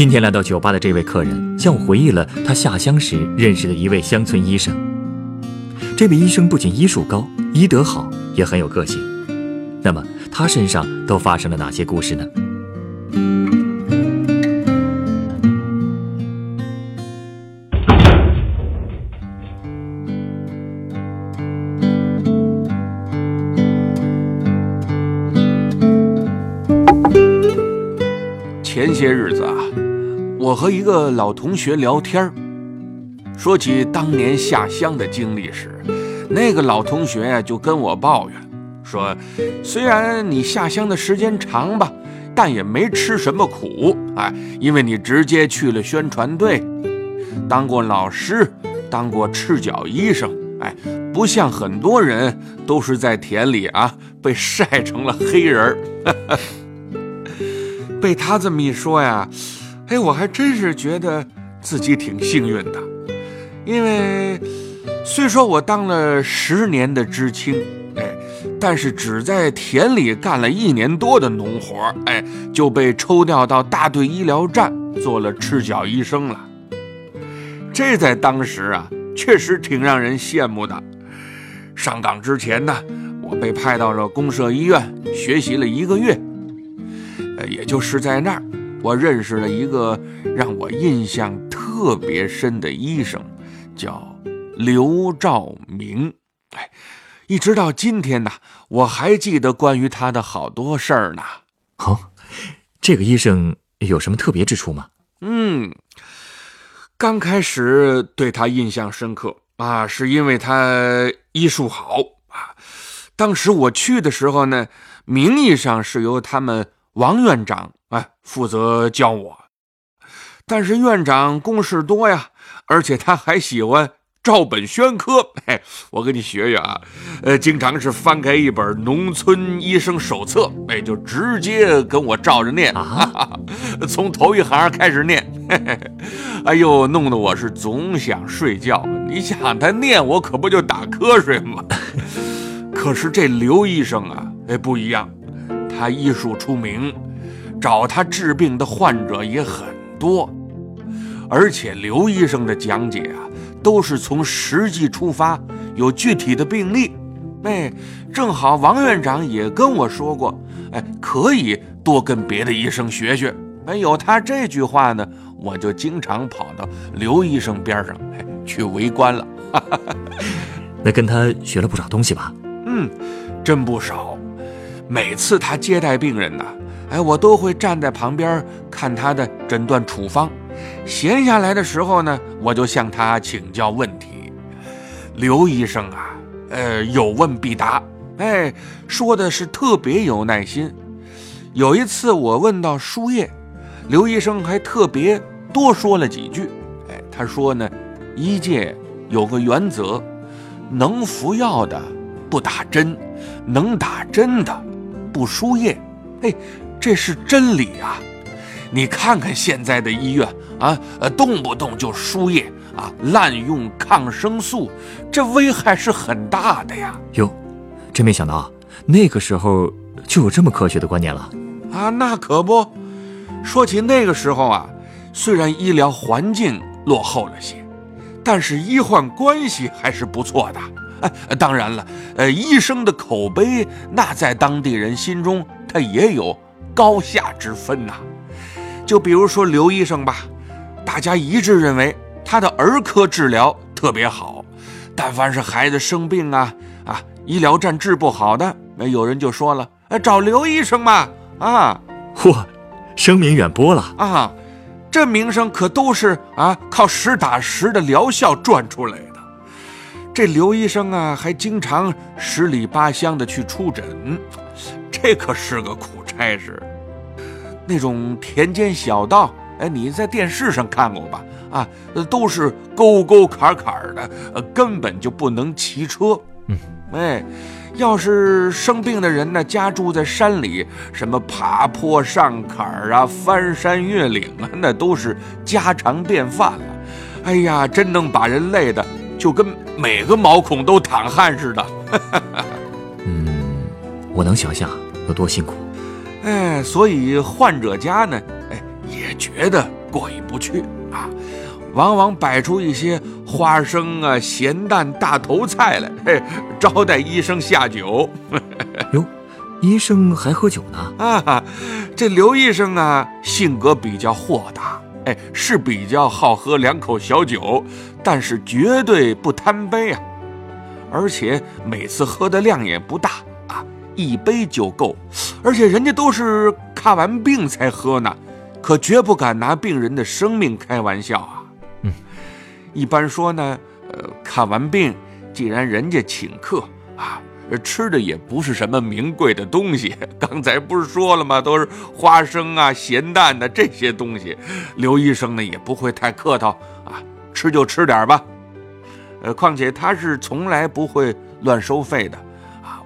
今天来到酒吧的这位客人，向我回忆了他下乡时认识的一位乡村医生。这位医生不仅医术高、医德好，也很有个性。那么他身上都发生了哪些故事呢？和一个老同学聊天儿，说起当年下乡的经历时，那个老同学呀就跟我抱怨说，虽然你下乡的时间长吧，但也没吃什么苦啊，因为你直接去了宣传队，当过老师，当过赤脚医生，哎，不像很多人都是在田里啊被晒成了黑人儿。被他这么一说呀，哎，我还真是觉得自己挺幸运的，因为虽说我当了十年的知青，哎，但是只在田里干了一年多的农活，哎，就被抽调到大队医疗站做了赤脚医生了。这在当时啊，确实挺让人羡慕的。上岗之前呢，我被派到了公社医院学习了一个月。也就是在那儿，我认识了一个让我印象特别深的医生，叫刘兆明。哎，一直到今天呢，我还记得关于他的好多事儿呢。哦，这个医生有什么特别之处吗？嗯，刚开始对他印象深刻啊，是因为他医术好啊。当时我去的时候呢，名义上是由他们。王院长哎，负责教我，但是院长公事多呀，而且他还喜欢照本宣科。哎，我跟你学学啊，呃，经常是翻开一本《农村医生手册》，哎，就直接跟我照着念啊，从头一行开始念。嘿嘿哎呦，弄得我是总想睡觉。你想他念，我可不就打瞌睡吗？可是这刘医生啊，哎，不一样。他医术出名，找他治病的患者也很多，而且刘医生的讲解啊，都是从实际出发，有具体的病例。哎，正好王院长也跟我说过，哎，可以多跟别的医生学学。哎，有他这句话呢，我就经常跑到刘医生边上，哎，去围观了。那跟他学了不少东西吧？嗯，真不少。每次他接待病人呢，哎，我都会站在旁边看他的诊断处方。闲下来的时候呢，我就向他请教问题。刘医生啊，呃，有问必答，哎，说的是特别有耐心。有一次我问到输液，刘医生还特别多说了几句。哎，他说呢，医界有个原则，能服药的不打针，能打针的。不输液，哎，这是真理啊！你看看现在的医院啊，呃，动不动就输液啊，滥用抗生素，这危害是很大的呀。哟，真没想到那个时候就有这么科学的观念了啊！那可不，说起那个时候啊，虽然医疗环境落后了些，但是医患关系还是不错的。哎，当然了，呃，医生的口碑那在当地人心中他也有高下之分呐。就比如说刘医生吧，大家一致认为他的儿科治疗特别好，但凡是孩子生病啊啊，医疗站治不好的，那有人就说了，哎，找刘医生嘛，啊，嚯，声名远播了啊，这名声可都是啊靠实打实的疗效赚出来的。这刘医生啊，还经常十里八乡的去出诊，这可是个苦差事。那种田间小道，哎，你在电视上看过吧？啊，都是沟沟坎坎的，呃，根本就不能骑车。嗯，哎，要是生病的人呢，家住在山里，什么爬坡上坎儿啊，翻山越岭啊，那都是家常便饭了。哎呀，真能把人累的，就跟每个毛孔都淌汗似的。嗯，我能想象有多辛苦。哎，所以患者家呢，哎，也觉得过意不去啊，往往摆出一些花生啊、咸蛋、大头菜来，嘿，招待医生下酒。哟，医生还喝酒呢？啊，这刘医生啊，性格比较豁达，哎，是比较好喝两口小酒，但是绝对不贪杯啊，而且每次喝的量也不大。一杯就够，而且人家都是看完病才喝呢，可绝不敢拿病人的生命开玩笑啊。嗯，一般说呢，呃，看完病，既然人家请客啊，吃的也不是什么名贵的东西。刚才不是说了吗？都是花生啊、咸蛋的这些东西。刘医生呢也不会太客套啊，吃就吃点吧。呃，况且他是从来不会乱收费的。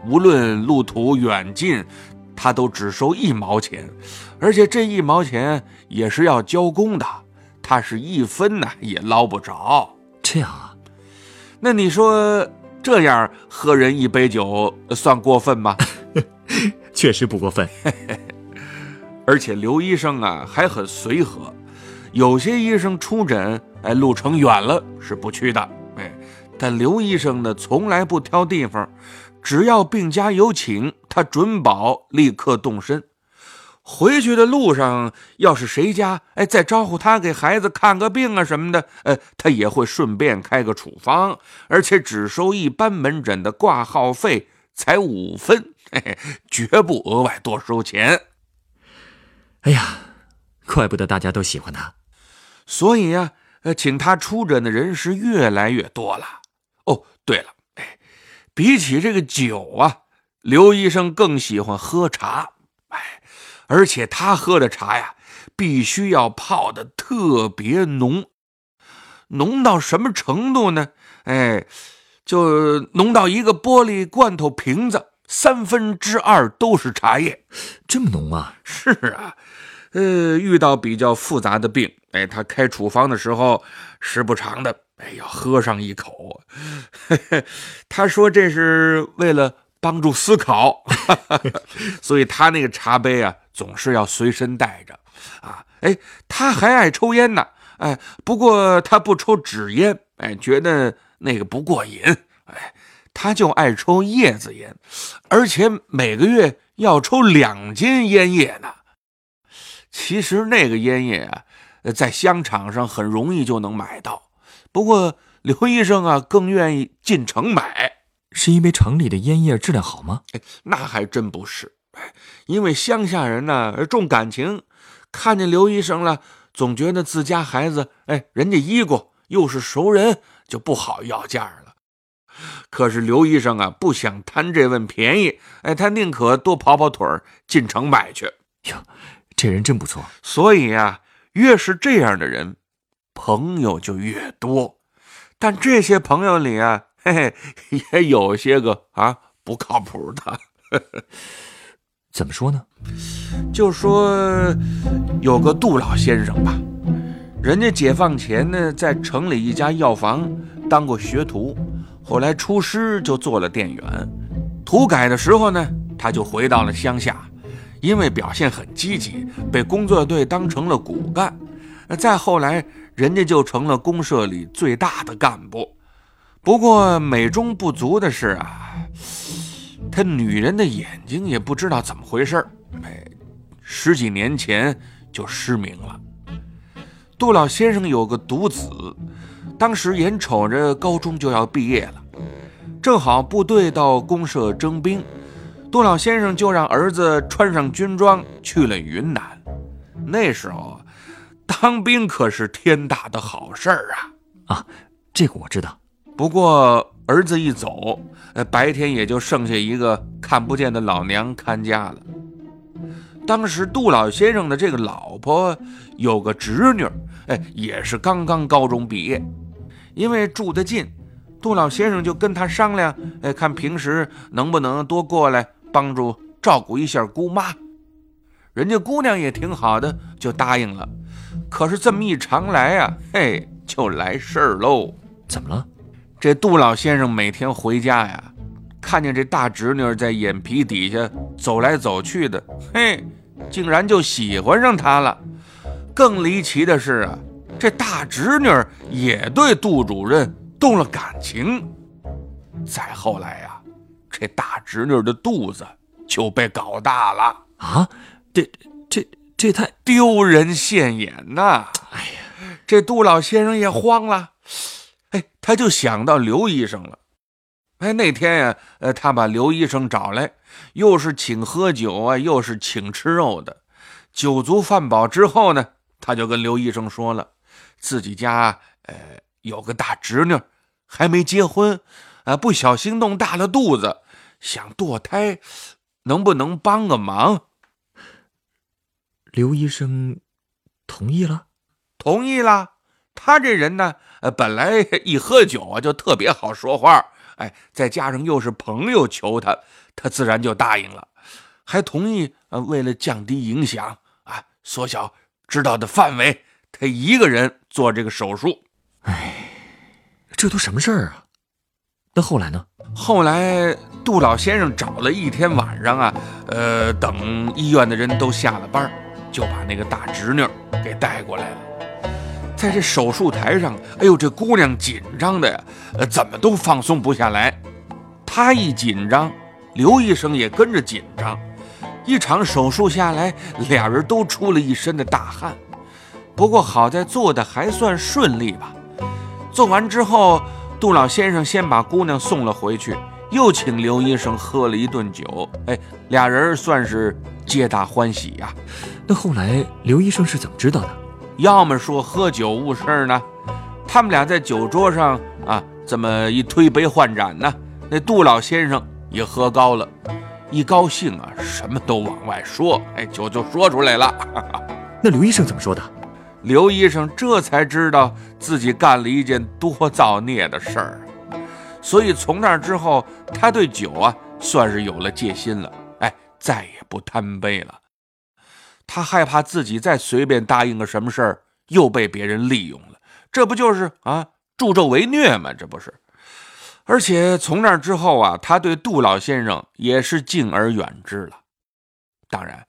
无论路途远近，他都只收一毛钱，而且这一毛钱也是要交工的，他是一分呢也捞不着。这样啊？那你说这样喝人一杯酒算过分吗？确实不过分。而且刘医生啊还很随和，有些医生出诊，哎，路程远了是不去的，哎，但刘医生呢从来不挑地方。只要病家有请，他准保立刻动身。回去的路上，要是谁家哎再招呼他给孩子看个病啊什么的，呃，他也会顺便开个处方，而且只收一般门诊的挂号费，才五分，嘿嘿，绝不额外多收钱。哎呀，怪不得大家都喜欢他。所以呀，呃，请他出诊的人是越来越多了。哦，对了。比起这个酒啊，刘医生更喜欢喝茶。哎，而且他喝的茶呀，必须要泡的特别浓，浓到什么程度呢？哎，就浓到一个玻璃罐头瓶子三分之二都是茶叶，这么浓啊？是啊，呃，遇到比较复杂的病，哎，他开处方的时候，时不常的。哎，要喝上一口。他说这是为了帮助思考，所以他那个茶杯啊，总是要随身带着。啊，哎，他还爱抽烟呢。哎，不过他不抽纸烟，哎，觉得那个不过瘾。哎，他就爱抽叶子烟，而且每个月要抽两斤烟叶呢。其实那个烟叶啊，在香场上很容易就能买到。不过刘医生啊，更愿意进城买，是因为城里的烟叶质量好吗？哎，那还真不是。哎，因为乡下人呢重感情，看见刘医生了，总觉得自家孩子，哎，人家医过，又是熟人，就不好要价了。可是刘医生啊，不想贪这份便宜，哎，他宁可多跑跑腿儿，进城买去。哟，这人真不错。所以呀，越是这样的人。朋友就越多，但这些朋友里啊，嘿嘿，也有些个啊不靠谱的。怎么说呢？就说有个杜老先生吧，人家解放前呢，在城里一家药房当过学徒，后来出师就做了店员。土改的时候呢，他就回到了乡下，因为表现很积极，被工作队当成了骨干。再后来。人家就成了公社里最大的干部，不过美中不足的是啊，他女人的眼睛也不知道怎么回事哎，十几年前就失明了。杜老先生有个独子，当时眼瞅着高中就要毕业了，正好部队到公社征兵，杜老先生就让儿子穿上军装去了云南。那时候。当兵可是天大的好事儿啊！啊，这个我知道。不过儿子一走，呃，白天也就剩下一个看不见的老娘看家了。当时杜老先生的这个老婆有个侄女，哎，也是刚刚高中毕业。因为住得近，杜老先生就跟他商量，哎，看平时能不能多过来帮助照顾一下姑妈。人家姑娘也挺好的，就答应了。可是这么一常来啊，嘿，就来事儿喽。怎么了？这杜老先生每天回家呀，看见这大侄女在眼皮底下走来走去的，嘿，竟然就喜欢上她了。更离奇的是啊。这大侄女也对杜主任动了感情，再后来呀，这大侄女的肚子就被搞大了啊！这、这、这太丢人现眼呐！哎呀，这杜老先生也慌了，哎，他就想到刘医生了。哎，那天呀，呃，他把刘医生找来，又是请喝酒啊，又是请吃肉的。酒足饭饱之后呢，他就跟刘医生说了。自己家呃有个大侄女，还没结婚，啊不小心弄大了肚子，想堕胎，能不能帮个忙？刘医生同意了，同意了。他这人呢，呃本来一喝酒啊就特别好说话，哎，再加上又是朋友求他，他自然就答应了，还同意呃为了降低影响啊，缩小知道的范围。他一个人做这个手术，哎，这都什么事儿啊？那后来呢？后来杜老先生找了一天晚上啊，呃，等医院的人都下了班，就把那个大侄女给带过来了。在这手术台上，哎呦，这姑娘紧张的呀，呃，怎么都放松不下来。她一紧张，刘医生也跟着紧张。一场手术下来，俩人都出了一身的大汗。不过好在做的还算顺利吧。做完之后，杜老先生先把姑娘送了回去，又请刘医生喝了一顿酒。哎，俩人算是皆大欢喜呀。那后来刘医生是怎么知道的？要么说喝酒误事呢？他们俩在酒桌上啊，这么一推杯换盏呢，那杜老先生也喝高了，一高兴啊，什么都往外说，哎，酒就说出来了。那刘医生怎么说的？刘医生这才知道自己干了一件多造孽的事儿，所以从那之后，他对酒啊算是有了戒心了。哎，再也不贪杯了。他害怕自己再随便答应个什么事儿，又被别人利用了。这不就是啊助纣为虐吗？这不是。而且从那之后啊，他对杜老先生也是敬而远之了。当然，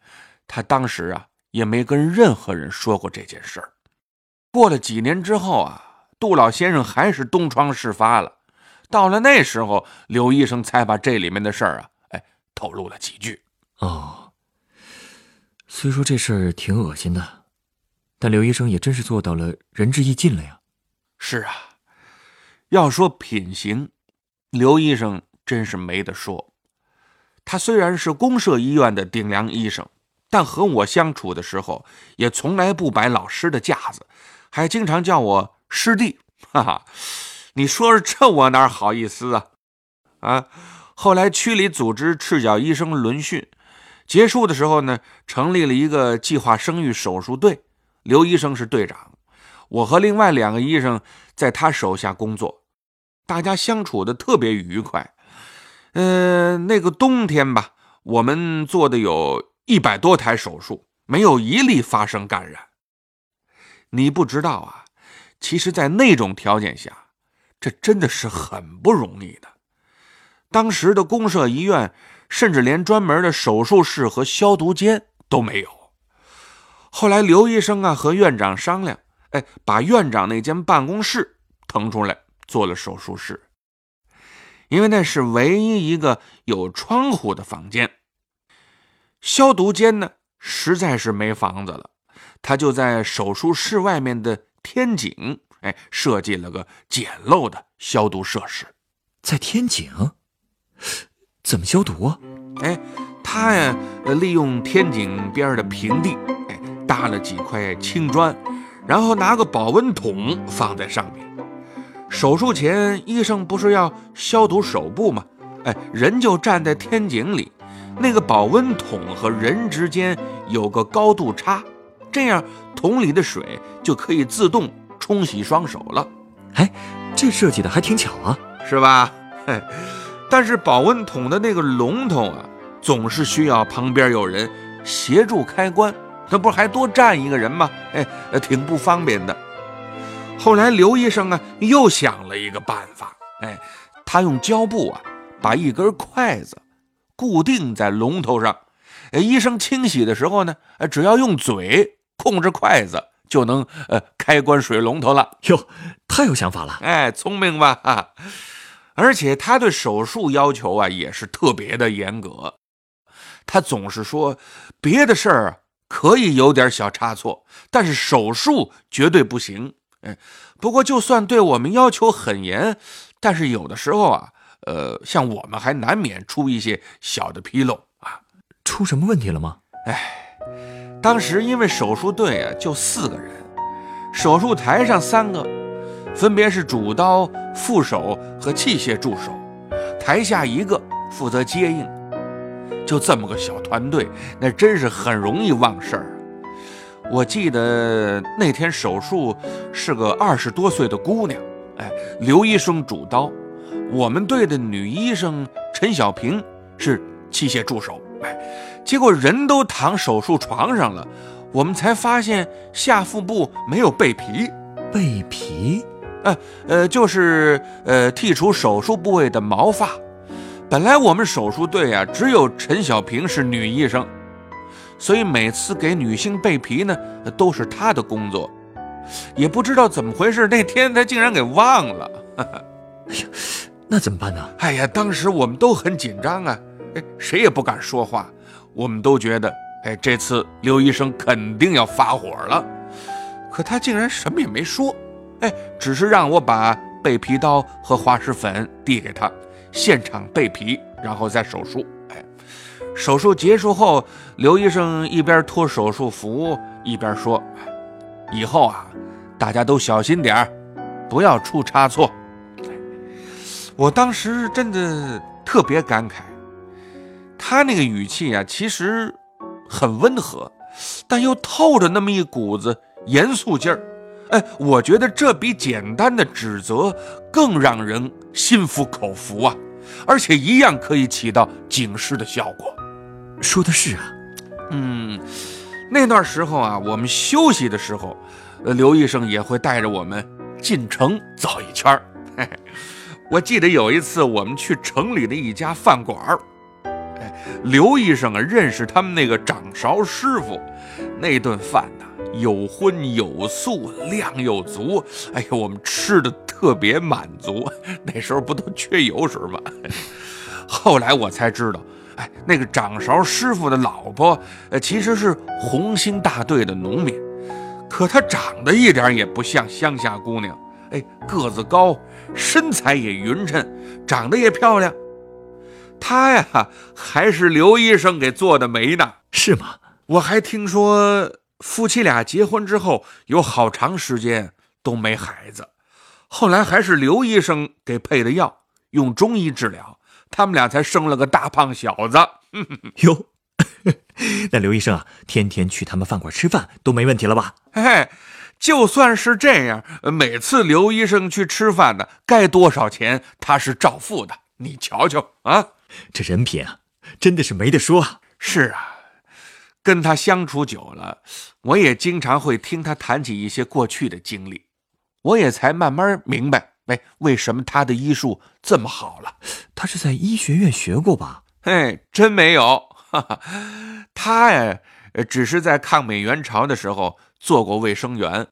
他当时啊。也没跟任何人说过这件事儿。过了几年之后啊，杜老先生还是东窗事发了。到了那时候，刘医生才把这里面的事儿啊，哎，透露了几句。哦，虽说这事儿挺恶心的，但刘医生也真是做到了仁至义尽了呀。是啊，要说品行，刘医生真是没得说。他虽然是公社医院的顶梁医生。但和我相处的时候，也从来不摆老师的架子，还经常叫我师弟。哈哈，你说这我哪好意思啊？啊！后来区里组织赤脚医生轮训，结束的时候呢，成立了一个计划生育手术队，刘医生是队长，我和另外两个医生在他手下工作，大家相处的特别愉快。嗯，那个冬天吧，我们做的有。一百多台手术，没有一例发生感染。你不知道啊，其实，在那种条件下，这真的是很不容易的。当时的公社医院，甚至连专门的手术室和消毒间都没有。后来刘医生啊和院长商量，哎，把院长那间办公室腾出来做了手术室，因为那是唯一一个有窗户的房间。消毒间呢，实在是没房子了，他就在手术室外面的天井，哎，设计了个简陋的消毒设施。在天井，怎么消毒啊？哎，他呀，利用天井边的平地，哎，搭了几块青砖，然后拿个保温桶放在上面。手术前，医生不是要消毒手部吗？哎，人就站在天井里。那个保温桶和人之间有个高度差，这样桶里的水就可以自动冲洗双手了。哎，这设计的还挺巧啊，是吧？嘿，但是保温桶的那个龙头啊，总是需要旁边有人协助开关，那不还多站一个人吗？哎，挺不方便的。后来刘医生啊，又想了一个办法，哎，他用胶布啊，把一根筷子固定在龙头上，医生清洗的时候呢，只要用嘴控制筷子，就能呃开关水龙头了。哟，太有想法了，哎，聪明吧？哈，而且他对手术要求啊，也是特别的严格。他总是说，别的事儿可以有点小差错，但是手术绝对不行。哎，不过就算对我们要求很严，但是有的时候啊，呃，像我们还难免出一些小的纰漏啊。出什么问题了吗？哎，当时因为手术队啊就四个人，手术台上三个，分别是主刀、副手和器械助手，台下一个负责接应，就这么个小团队，那真是很容易忘事儿。我记得那天手术是个二十多岁的姑娘，哎，刘医生主刀，我们队的女医生陈小平是器械助手，哎，结果人都躺手术床上了，我们才发现下腹部没有背皮，背皮，呃呃，就是呃剔除手术部位的毛发。本来我们手术队啊，只有陈小平是女医生。所以每次给女性备皮呢，都是她的工作，也不知道怎么回事，那天她竟然给忘了。哎呀，那怎么办呢？哎呀，当时我们都很紧张啊，哎，谁也不敢说话。我们都觉得，哎，这次刘医生肯定要发火了。可他竟然什么也没说，哎，只是让我把备皮刀和滑石粉递给他，现场备皮，然后再手术。哎手术结束后，刘医生一边脱手术服，一边说：“以后啊，大家都小心点儿，不要出差错。”我当时真的特别感慨，他那个语气啊，其实很温和，但又透着那么一股子严肃劲儿。哎，我觉得这比简单的指责更让人心服口服啊，而且一样可以起到警示的效果。说的是啊，嗯，那段时候啊，我们休息的时候，呃，刘医生也会带着我们进城走一圈儿。我记得有一次我们去城里的一家饭馆儿，哎，刘医生啊认识他们那个掌勺师傅，那顿饭呐有荤有素，量又足，哎呦，我们吃的特别满足。那时候不都缺油水吗？后来我才知道。哎，那个掌勺师傅的老婆，呃，其实是红星大队的农民，可她长得一点也不像乡下姑娘。哎，个子高，身材也匀称，长得也漂亮。她呀，还是刘医生给做的媒呢，是吗？我还听说夫妻俩结婚之后有好长时间都没孩子，后来还是刘医生给配的药，用中医治疗。他们俩才生了个大胖小子 哟，那刘医生啊，天天去他们饭馆吃饭都没问题了吧？嘿，就算是这样，每次刘医生去吃饭呢，该多少钱他是照付的。你瞧瞧啊，这人品啊，真的是没得说啊。是啊，跟他相处久了，我也经常会听他谈起一些过去的经历，我也才慢慢明白。哎，为什么他的医术这么好了？他是在医学院学过吧？嘿，真没有，哈哈，他呀，只是在抗美援朝的时候做过卫生员，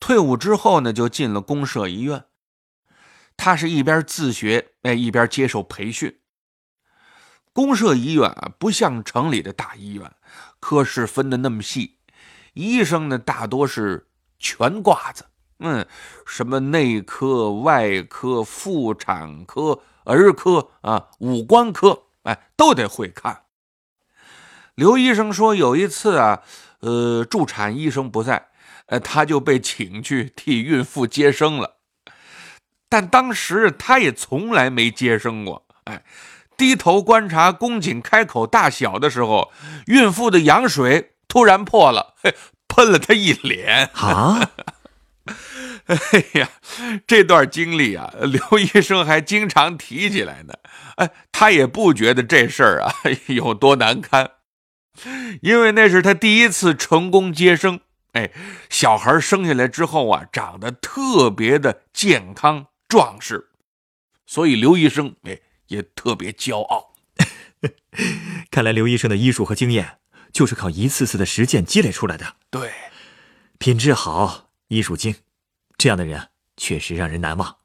退伍之后呢，就进了公社医院。他是一边自学，哎，一边接受培训。公社医院啊，不像城里的大医院，科室分的那么细，医生呢，大多是全挂子。嗯，什么内科、外科、妇产科、儿科啊，五官科，哎，都得会看。刘医生说，有一次啊，呃，助产医生不在，呃，他就被请去替孕妇接生了。但当时他也从来没接生过，哎，低头观察宫颈开口大小的时候，孕妇的羊水突然破了，嘿喷了他一脸。啊！哎呀，这段经历啊，刘医生还经常提起来呢。哎，他也不觉得这事儿啊 有多难堪，因为那是他第一次成功接生。哎，小孩生下来之后啊，长得特别的健康壮实，所以刘医生哎。也特别骄傲。看来刘医生的医术和经验就是靠一次次的实践积累出来的。对，品质好，医术精，这样的人确实让人难忘。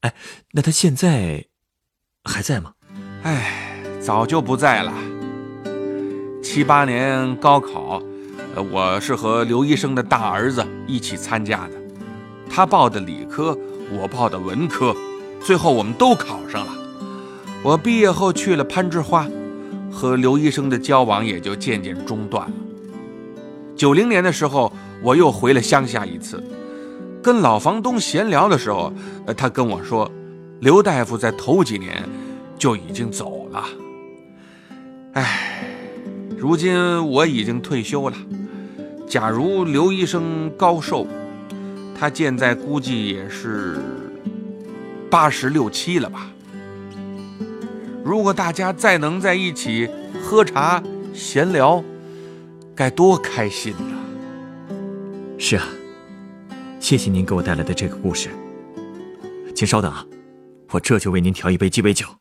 哎，那他现在还在吗？哎，早就不在了。七八年高考，我是和刘医生的大儿子一起参加的，他报的理科，我报的文科，最后我们都考上了。我毕业后去了攀枝花，和刘医生的交往也就渐渐中断了。九零年的时候，我又回了乡下一次，跟老房东闲聊的时候，他跟我说，刘大夫在头几年就已经走了。唉，如今我已经退休了。假如刘医生高寿，他现在估计也是八十六七了吧。如果大家再能在一起喝茶闲聊，该多开心呐！是啊，谢谢您给我带来的这个故事。请稍等啊，我这就为您调一杯鸡尾酒。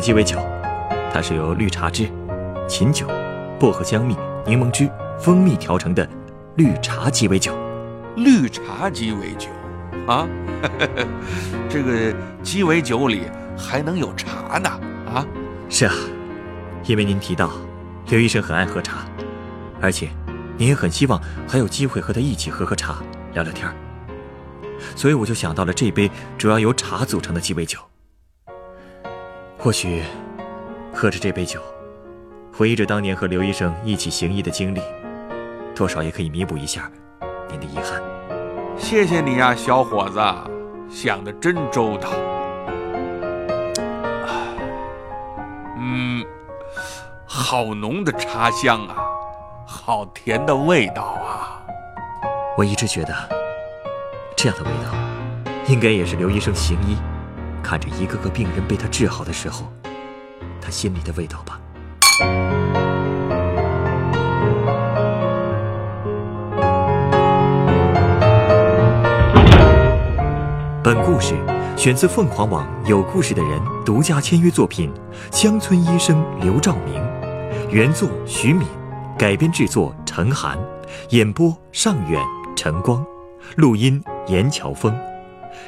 的鸡尾酒，它是由绿茶汁、琴酒、薄荷香蜜、柠檬汁、蜂蜜调成的绿茶鸡尾酒。绿茶鸡尾酒啊，这个鸡尾酒里还能有茶呢啊？是啊，因为您提到刘医生很爱喝茶，而且您也很希望还有机会和他一起喝喝茶、聊聊天所以我就想到了这杯主要由茶组成的鸡尾酒。或许，喝着这杯酒，回忆着当年和刘医生一起行医的经历，多少也可以弥补一下您的遗憾。谢谢你呀，小伙子，想的真周到。嗯，好浓的茶香啊，好甜的味道啊。我一直觉得，这样的味道，应该也是刘医生行医。看着一个个病人被他治好的时候，他心里的味道吧。本故事选自凤凰网有故事的人独家签约作品《乡村医生刘兆明》，原作徐敏，改编制作陈寒，演播尚远、陈光，录音严乔峰。